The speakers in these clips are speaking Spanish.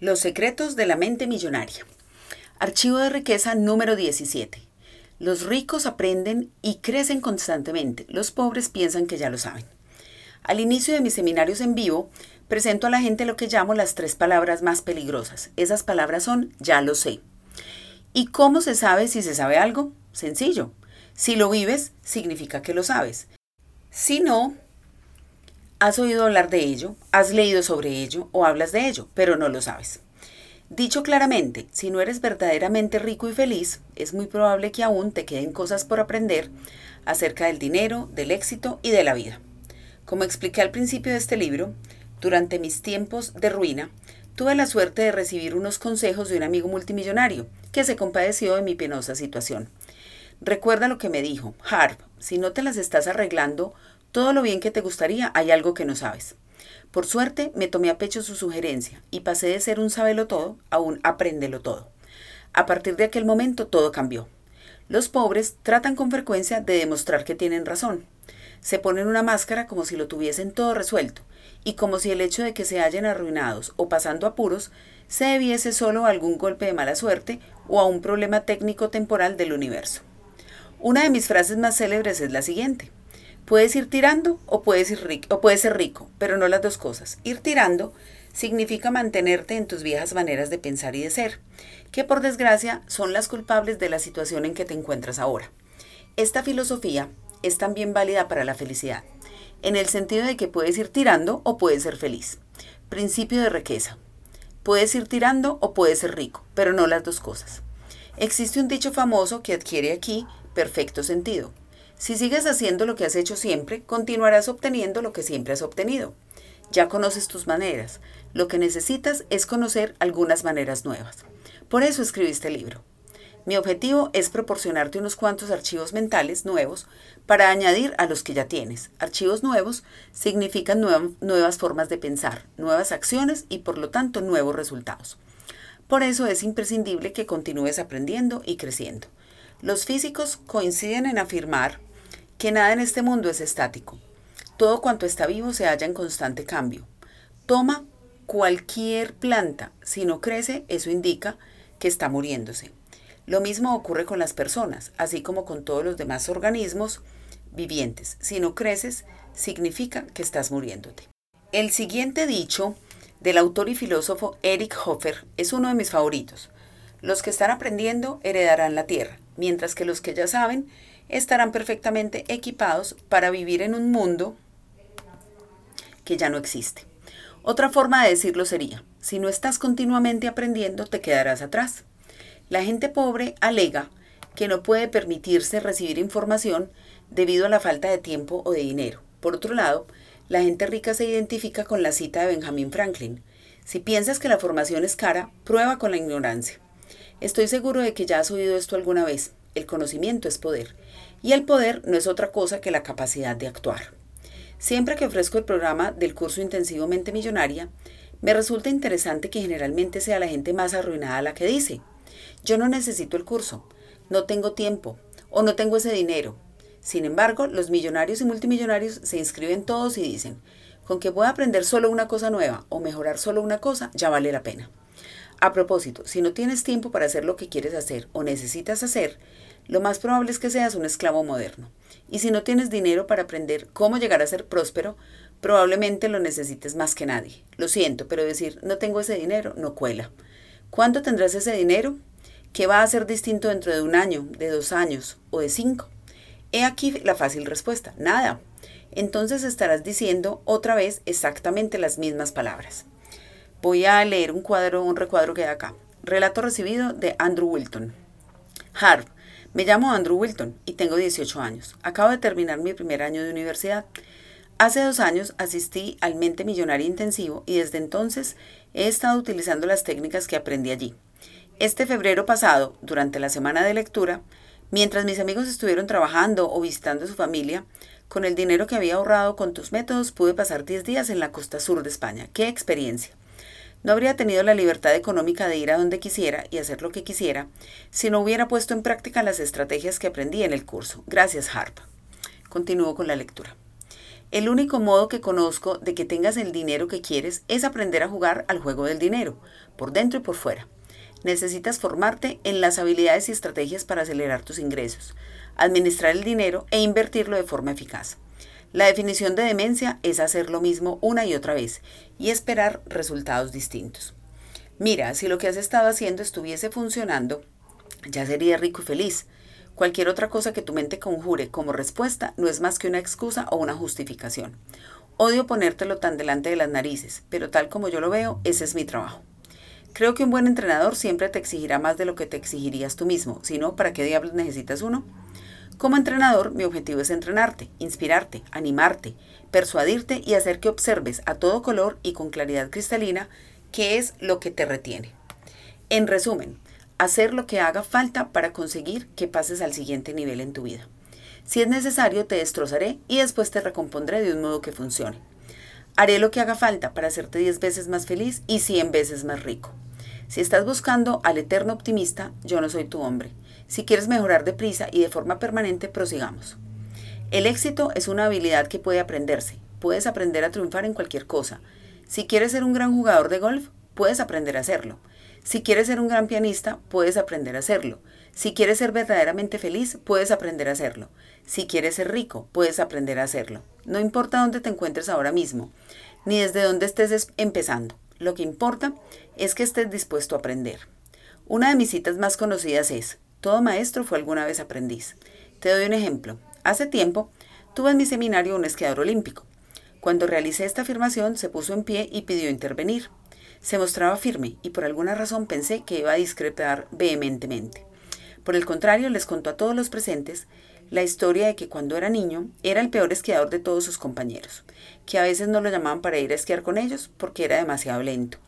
Los secretos de la mente millonaria. Archivo de riqueza número 17. Los ricos aprenden y crecen constantemente. Los pobres piensan que ya lo saben. Al inicio de mis seminarios en vivo, presento a la gente lo que llamo las tres palabras más peligrosas. Esas palabras son ya lo sé. ¿Y cómo se sabe si se sabe algo? Sencillo. Si lo vives, significa que lo sabes. Si no, Has oído hablar de ello, has leído sobre ello o hablas de ello, pero no lo sabes. Dicho claramente, si no eres verdaderamente rico y feliz, es muy probable que aún te queden cosas por aprender acerca del dinero, del éxito y de la vida. Como expliqué al principio de este libro, durante mis tiempos de ruina, tuve la suerte de recibir unos consejos de un amigo multimillonario que se compadeció de mi penosa situación. Recuerda lo que me dijo, Harp, si no te las estás arreglando, todo lo bien que te gustaría, hay algo que no sabes. Por suerte, me tomé a pecho su sugerencia y pasé de ser un sábelo todo a un apréndelo todo. A partir de aquel momento todo cambió. Los pobres tratan con frecuencia de demostrar que tienen razón. Se ponen una máscara como si lo tuviesen todo resuelto y como si el hecho de que se hallen arruinados o pasando apuros se debiese solo a algún golpe de mala suerte o a un problema técnico temporal del universo. Una de mis frases más célebres es la siguiente. Puedes ir tirando o puedes, ir o puedes ser rico, pero no las dos cosas. Ir tirando significa mantenerte en tus viejas maneras de pensar y de ser, que por desgracia son las culpables de la situación en que te encuentras ahora. Esta filosofía es también válida para la felicidad, en el sentido de que puedes ir tirando o puedes ser feliz. Principio de riqueza. Puedes ir tirando o puedes ser rico, pero no las dos cosas. Existe un dicho famoso que adquiere aquí perfecto sentido. Si sigues haciendo lo que has hecho siempre, continuarás obteniendo lo que siempre has obtenido. Ya conoces tus maneras. Lo que necesitas es conocer algunas maneras nuevas. Por eso escribí este libro. Mi objetivo es proporcionarte unos cuantos archivos mentales nuevos para añadir a los que ya tienes. Archivos nuevos significan nuevas formas de pensar, nuevas acciones y por lo tanto nuevos resultados. Por eso es imprescindible que continúes aprendiendo y creciendo. Los físicos coinciden en afirmar que nada en este mundo es estático. Todo cuanto está vivo se halla en constante cambio. Toma cualquier planta, si no crece, eso indica que está muriéndose. Lo mismo ocurre con las personas, así como con todos los demás organismos vivientes. Si no creces, significa que estás muriéndote. El siguiente dicho del autor y filósofo Eric Hoffer es uno de mis favoritos. Los que están aprendiendo heredarán la tierra, mientras que los que ya saben estarán perfectamente equipados para vivir en un mundo que ya no existe. Otra forma de decirlo sería, si no estás continuamente aprendiendo, te quedarás atrás. La gente pobre alega que no puede permitirse recibir información debido a la falta de tiempo o de dinero. Por otro lado, la gente rica se identifica con la cita de Benjamin Franklin. Si piensas que la formación es cara, prueba con la ignorancia. Estoy seguro de que ya has oído esto alguna vez. El conocimiento es poder y el poder no es otra cosa que la capacidad de actuar. Siempre que ofrezco el programa del curso intensivo Mente Millonaria, me resulta interesante que generalmente sea la gente más arruinada la que dice, yo no necesito el curso, no tengo tiempo o no tengo ese dinero. Sin embargo, los millonarios y multimillonarios se inscriben todos y dicen, con que pueda aprender solo una cosa nueva o mejorar solo una cosa, ya vale la pena. A propósito, si no tienes tiempo para hacer lo que quieres hacer o necesitas hacer, lo más probable es que seas un esclavo moderno. Y si no tienes dinero para aprender cómo llegar a ser próspero, probablemente lo necesites más que nadie. Lo siento, pero decir no tengo ese dinero no cuela. ¿Cuándo tendrás ese dinero? ¿Qué va a ser distinto dentro de un año, de dos años o de cinco? He aquí la fácil respuesta, nada. Entonces estarás diciendo otra vez exactamente las mismas palabras. Voy a leer un cuadro, un recuadro que hay acá. Relato recibido de Andrew Wilton. Harp, me llamo Andrew Wilton y tengo 18 años. Acabo de terminar mi primer año de universidad. Hace dos años asistí al Mente Millonaria Intensivo y desde entonces he estado utilizando las técnicas que aprendí allí. Este febrero pasado, durante la semana de lectura, mientras mis amigos estuvieron trabajando o visitando a su familia, con el dinero que había ahorrado con tus métodos pude pasar 10 días en la costa sur de España. ¡Qué experiencia! No habría tenido la libertad económica de ir a donde quisiera y hacer lo que quisiera si no hubiera puesto en práctica las estrategias que aprendí en el curso. Gracias, Harp. Continúo con la lectura. El único modo que conozco de que tengas el dinero que quieres es aprender a jugar al juego del dinero, por dentro y por fuera. Necesitas formarte en las habilidades y estrategias para acelerar tus ingresos, administrar el dinero e invertirlo de forma eficaz. La definición de demencia es hacer lo mismo una y otra vez y esperar resultados distintos. Mira, si lo que has estado haciendo estuviese funcionando, ya sería rico y feliz. Cualquier otra cosa que tu mente conjure como respuesta no es más que una excusa o una justificación. Odio ponértelo tan delante de las narices, pero tal como yo lo veo, ese es mi trabajo. Creo que un buen entrenador siempre te exigirá más de lo que te exigirías tú mismo, si no, ¿para qué diablos necesitas uno? Como entrenador, mi objetivo es entrenarte, inspirarte, animarte, persuadirte y hacer que observes a todo color y con claridad cristalina qué es lo que te retiene. En resumen, hacer lo que haga falta para conseguir que pases al siguiente nivel en tu vida. Si es necesario, te destrozaré y después te recompondré de un modo que funcione. Haré lo que haga falta para hacerte 10 veces más feliz y 100 veces más rico. Si estás buscando al eterno optimista, yo no soy tu hombre. Si quieres mejorar deprisa y de forma permanente, prosigamos. El éxito es una habilidad que puede aprenderse. Puedes aprender a triunfar en cualquier cosa. Si quieres ser un gran jugador de golf, puedes aprender a hacerlo. Si quieres ser un gran pianista, puedes aprender a hacerlo. Si quieres ser verdaderamente feliz, puedes aprender a hacerlo. Si quieres ser rico, puedes aprender a hacerlo. No importa dónde te encuentres ahora mismo, ni desde dónde estés empezando. Lo que importa es que estés dispuesto a aprender. Una de mis citas más conocidas es, todo maestro fue alguna vez aprendiz. Te doy un ejemplo. Hace tiempo tuve en mi seminario un esquiador olímpico. Cuando realicé esta afirmación se puso en pie y pidió intervenir. Se mostraba firme y por alguna razón pensé que iba a discrepar vehementemente. Por el contrario, les contó a todos los presentes la historia de que cuando era niño era el peor esquiador de todos sus compañeros, que a veces no lo llamaban para ir a esquiar con ellos porque era demasiado lento.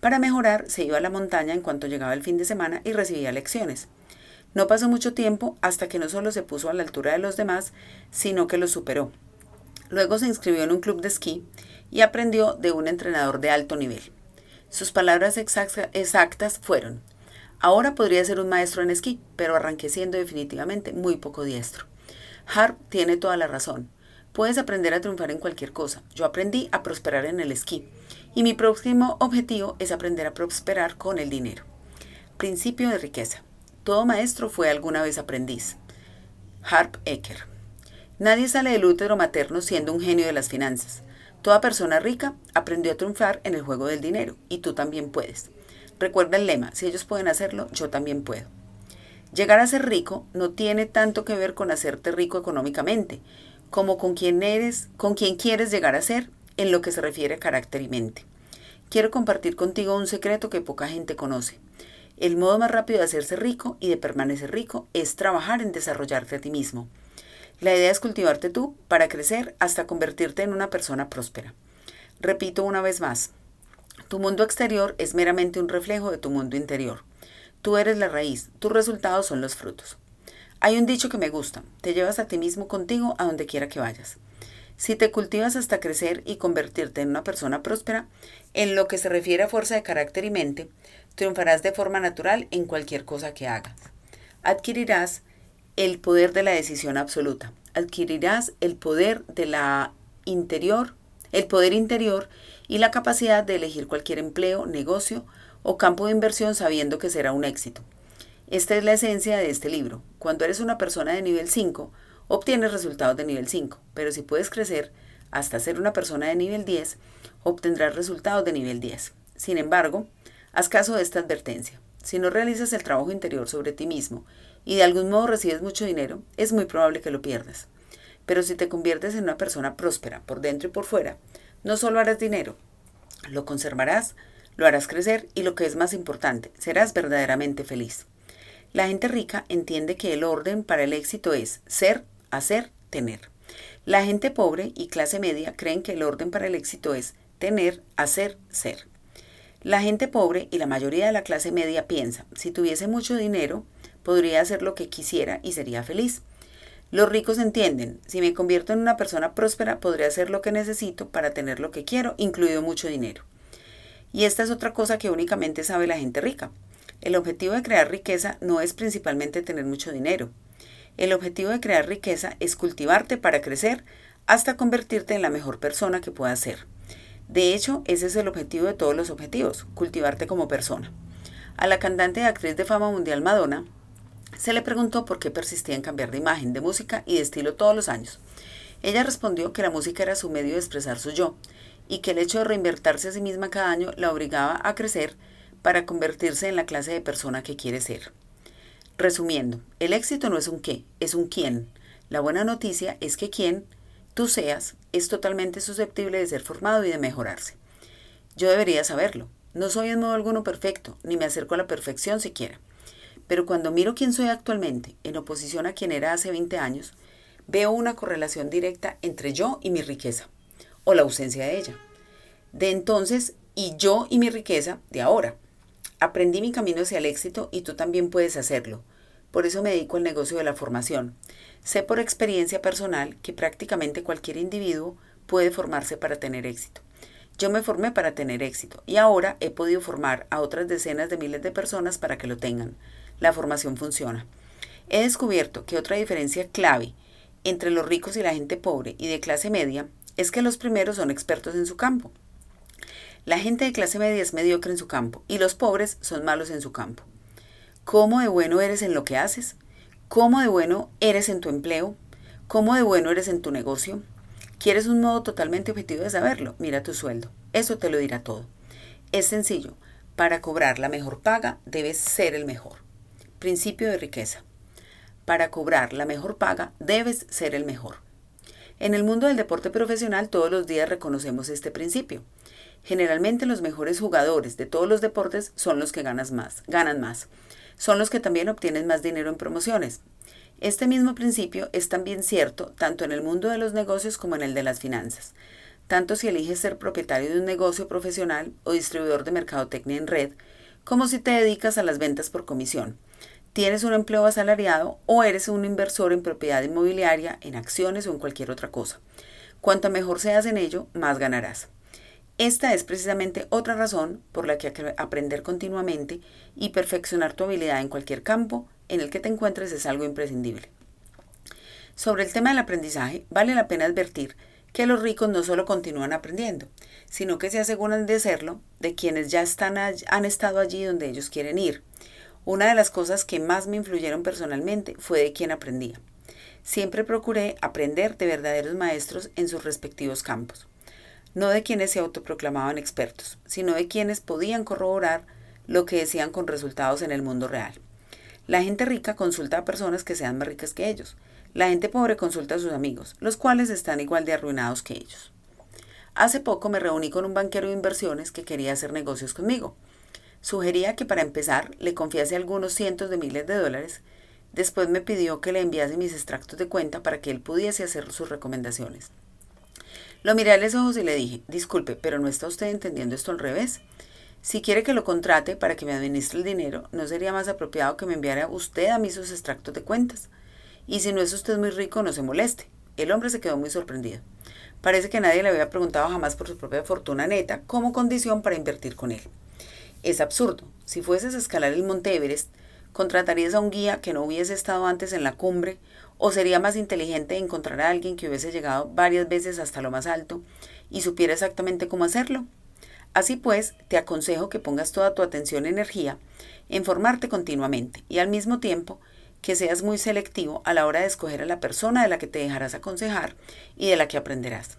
Para mejorar, se iba a la montaña en cuanto llegaba el fin de semana y recibía lecciones. No pasó mucho tiempo hasta que no solo se puso a la altura de los demás, sino que los superó. Luego se inscribió en un club de esquí y aprendió de un entrenador de alto nivel. Sus palabras exactas fueron, ahora podría ser un maestro en esquí, pero arranqué siendo definitivamente muy poco diestro. Harp tiene toda la razón. Puedes aprender a triunfar en cualquier cosa. Yo aprendí a prosperar en el esquí y mi próximo objetivo es aprender a prosperar con el dinero. Principio de riqueza. Todo maestro fue alguna vez aprendiz. Harp Ecker. Nadie sale del útero materno siendo un genio de las finanzas. Toda persona rica aprendió a triunfar en el juego del dinero y tú también puedes. Recuerda el lema, si ellos pueden hacerlo, yo también puedo. Llegar a ser rico no tiene tanto que ver con hacerte rico económicamente, como con quién eres, con quién quieres llegar a ser en lo que se refiere a carácter y mente. Quiero compartir contigo un secreto que poca gente conoce. El modo más rápido de hacerse rico y de permanecer rico es trabajar en desarrollarte a ti mismo. La idea es cultivarte tú para crecer hasta convertirte en una persona próspera. Repito una vez más, tu mundo exterior es meramente un reflejo de tu mundo interior. Tú eres la raíz, tus resultados son los frutos. Hay un dicho que me gusta, te llevas a ti mismo contigo a donde quiera que vayas. Si te cultivas hasta crecer y convertirte en una persona próspera, en lo que se refiere a fuerza de carácter y mente, triunfarás de forma natural en cualquier cosa que hagas. Adquirirás el poder de la decisión absoluta. Adquirirás el poder de la interior, el poder interior y la capacidad de elegir cualquier empleo, negocio o campo de inversión sabiendo que será un éxito. Esta es la esencia de este libro. Cuando eres una persona de nivel 5, obtienes resultados de nivel 5, pero si puedes crecer hasta ser una persona de nivel 10, obtendrás resultados de nivel 10. Sin embargo, haz caso de esta advertencia. Si no realizas el trabajo interior sobre ti mismo y de algún modo recibes mucho dinero, es muy probable que lo pierdas. Pero si te conviertes en una persona próspera por dentro y por fuera, no solo harás dinero, lo conservarás, lo harás crecer y lo que es más importante, serás verdaderamente feliz. La gente rica entiende que el orden para el éxito es ser, hacer, tener. La gente pobre y clase media creen que el orden para el éxito es tener, hacer, ser. La gente pobre y la mayoría de la clase media piensa, si tuviese mucho dinero, podría hacer lo que quisiera y sería feliz. Los ricos entienden, si me convierto en una persona próspera, podré hacer lo que necesito para tener lo que quiero, incluido mucho dinero. Y esta es otra cosa que únicamente sabe la gente rica. El objetivo de crear riqueza no es principalmente tener mucho dinero. El objetivo de crear riqueza es cultivarte para crecer hasta convertirte en la mejor persona que puedas ser. De hecho, ese es el objetivo de todos los objetivos, cultivarte como persona. A la cantante y actriz de fama mundial Madonna se le preguntó por qué persistía en cambiar de imagen, de música y de estilo todos los años. Ella respondió que la música era su medio de expresar su yo y que el hecho de reinvertirse a sí misma cada año la obligaba a crecer para convertirse en la clase de persona que quiere ser. Resumiendo, el éxito no es un qué, es un quién. La buena noticia es que quien tú seas es totalmente susceptible de ser formado y de mejorarse. Yo debería saberlo. No soy en modo alguno perfecto, ni me acerco a la perfección siquiera. Pero cuando miro quién soy actualmente, en oposición a quien era hace 20 años, veo una correlación directa entre yo y mi riqueza, o la ausencia de ella. De entonces y yo y mi riqueza de ahora. Aprendí mi camino hacia el éxito y tú también puedes hacerlo. Por eso me dedico al negocio de la formación. Sé por experiencia personal que prácticamente cualquier individuo puede formarse para tener éxito. Yo me formé para tener éxito y ahora he podido formar a otras decenas de miles de personas para que lo tengan. La formación funciona. He descubierto que otra diferencia clave entre los ricos y la gente pobre y de clase media es que los primeros son expertos en su campo. La gente de clase media es mediocre en su campo y los pobres son malos en su campo. ¿Cómo de bueno eres en lo que haces? ¿Cómo de bueno eres en tu empleo? ¿Cómo de bueno eres en tu negocio? ¿Quieres un modo totalmente objetivo de saberlo? Mira tu sueldo. Eso te lo dirá todo. Es sencillo. Para cobrar la mejor paga debes ser el mejor. Principio de riqueza. Para cobrar la mejor paga debes ser el mejor. En el mundo del deporte profesional todos los días reconocemos este principio. Generalmente los mejores jugadores de todos los deportes son los que ganas más, ganan más. Son los que también obtienen más dinero en promociones. Este mismo principio es también cierto tanto en el mundo de los negocios como en el de las finanzas. Tanto si eliges ser propietario de un negocio profesional o distribuidor de mercadotecnia en red, como si te dedicas a las ventas por comisión tienes un empleo asalariado o eres un inversor en propiedad inmobiliaria, en acciones o en cualquier otra cosa. Cuanto mejor seas en ello, más ganarás. Esta es precisamente otra razón por la que aprender continuamente y perfeccionar tu habilidad en cualquier campo en el que te encuentres es algo imprescindible. Sobre el tema del aprendizaje, vale la pena advertir que los ricos no solo continúan aprendiendo, sino que se aseguran de serlo de quienes ya están, han estado allí donde ellos quieren ir. Una de las cosas que más me influyeron personalmente fue de quien aprendía. Siempre procuré aprender de verdaderos maestros en sus respectivos campos, no de quienes se autoproclamaban expertos, sino de quienes podían corroborar lo que decían con resultados en el mundo real. La gente rica consulta a personas que sean más ricas que ellos. La gente pobre consulta a sus amigos, los cuales están igual de arruinados que ellos. Hace poco me reuní con un banquero de inversiones que quería hacer negocios conmigo. Sugería que para empezar le confiase algunos cientos de miles de dólares. Después me pidió que le enviase mis extractos de cuenta para que él pudiese hacer sus recomendaciones. Lo miré a los ojos y le dije, disculpe, pero ¿no está usted entendiendo esto al revés? Si quiere que lo contrate para que me administre el dinero, ¿no sería más apropiado que me enviara usted a mí sus extractos de cuentas? Y si no es usted muy rico, no se moleste. El hombre se quedó muy sorprendido. Parece que nadie le había preguntado jamás por su propia fortuna neta como condición para invertir con él. Es absurdo. Si fueses a escalar el Monte Everest, ¿contratarías a un guía que no hubiese estado antes en la cumbre? ¿O sería más inteligente encontrar a alguien que hubiese llegado varias veces hasta lo más alto y supiera exactamente cómo hacerlo? Así pues, te aconsejo que pongas toda tu atención y energía en formarte continuamente y al mismo tiempo que seas muy selectivo a la hora de escoger a la persona de la que te dejarás aconsejar y de la que aprenderás.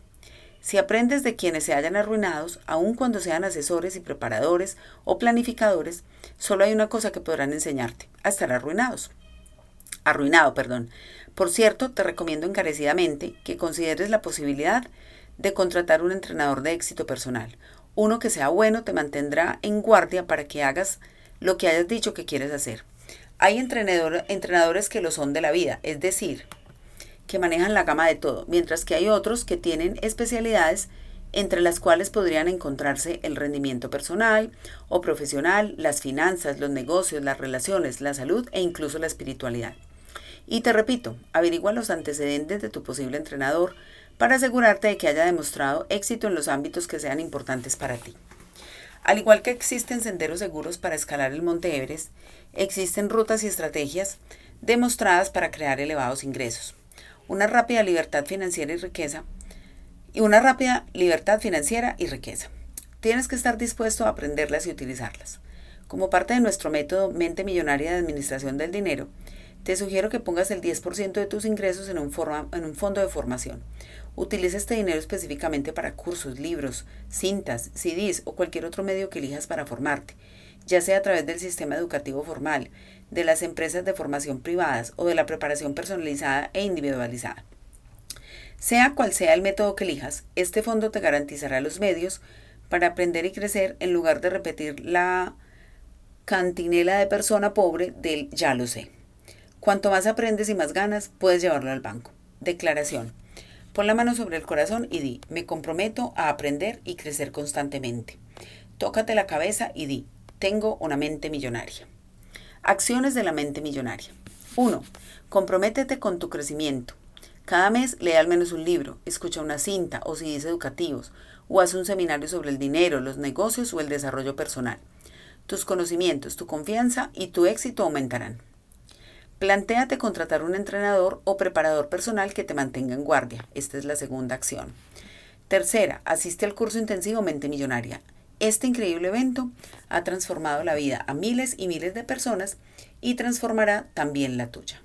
Si aprendes de quienes se hayan arruinados, aun cuando sean asesores y preparadores o planificadores, solo hay una cosa que podrán enseñarte, a estar arruinados. Arruinado, perdón. Por cierto, te recomiendo encarecidamente que consideres la posibilidad de contratar un entrenador de éxito personal. Uno que sea bueno te mantendrá en guardia para que hagas lo que hayas dicho que quieres hacer. Hay entrenadores que lo son de la vida, es decir, que manejan la gama de todo, mientras que hay otros que tienen especialidades entre las cuales podrían encontrarse el rendimiento personal o profesional, las finanzas, los negocios, las relaciones, la salud e incluso la espiritualidad. Y te repito, averigua los antecedentes de tu posible entrenador para asegurarte de que haya demostrado éxito en los ámbitos que sean importantes para ti. Al igual que existen senderos seguros para escalar el Monte Everest, existen rutas y estrategias demostradas para crear elevados ingresos. una rápida libertad financiera y riqueza y una rápida libertad financiera y riqueza. Tienes que estar dispuesto a aprenderlas y utilizarlas. Como parte de nuestro método Mente Millonaria de Administración del Dinero, te sugiero que pongas el 10% de tus ingresos en un, en un, fondo de formación. Utiliza este dinero específicamente para cursos, libros, cintas, CDs o cualquier otro medio que elijas para formarte, ya sea a través del sistema educativo formal, de las empresas de formación privadas o de la preparación personalizada e individualizada. Sea cual sea el método que elijas, este fondo te garantizará los medios para aprender y crecer en lugar de repetir la cantinela de persona pobre del ya lo sé. Cuanto más aprendes y más ganas, puedes llevarlo al banco. Declaración. Pon la mano sobre el corazón y di, me comprometo a aprender y crecer constantemente. Tócate la cabeza y di, tengo una mente millonaria. Acciones de la mente millonaria. 1. Comprométete con tu crecimiento. Cada mes lee al menos un libro, escucha una cinta o CDs educativos, o haz un seminario sobre el dinero, los negocios o el desarrollo personal. Tus conocimientos, tu confianza y tu éxito aumentarán. Plantéate contratar un entrenador o preparador personal que te mantenga en guardia. Esta es la segunda acción. Tercera, asiste al curso intensivo Mente Millonaria. Este increíble evento ha transformado la vida a miles y miles de personas y transformará también la tuya.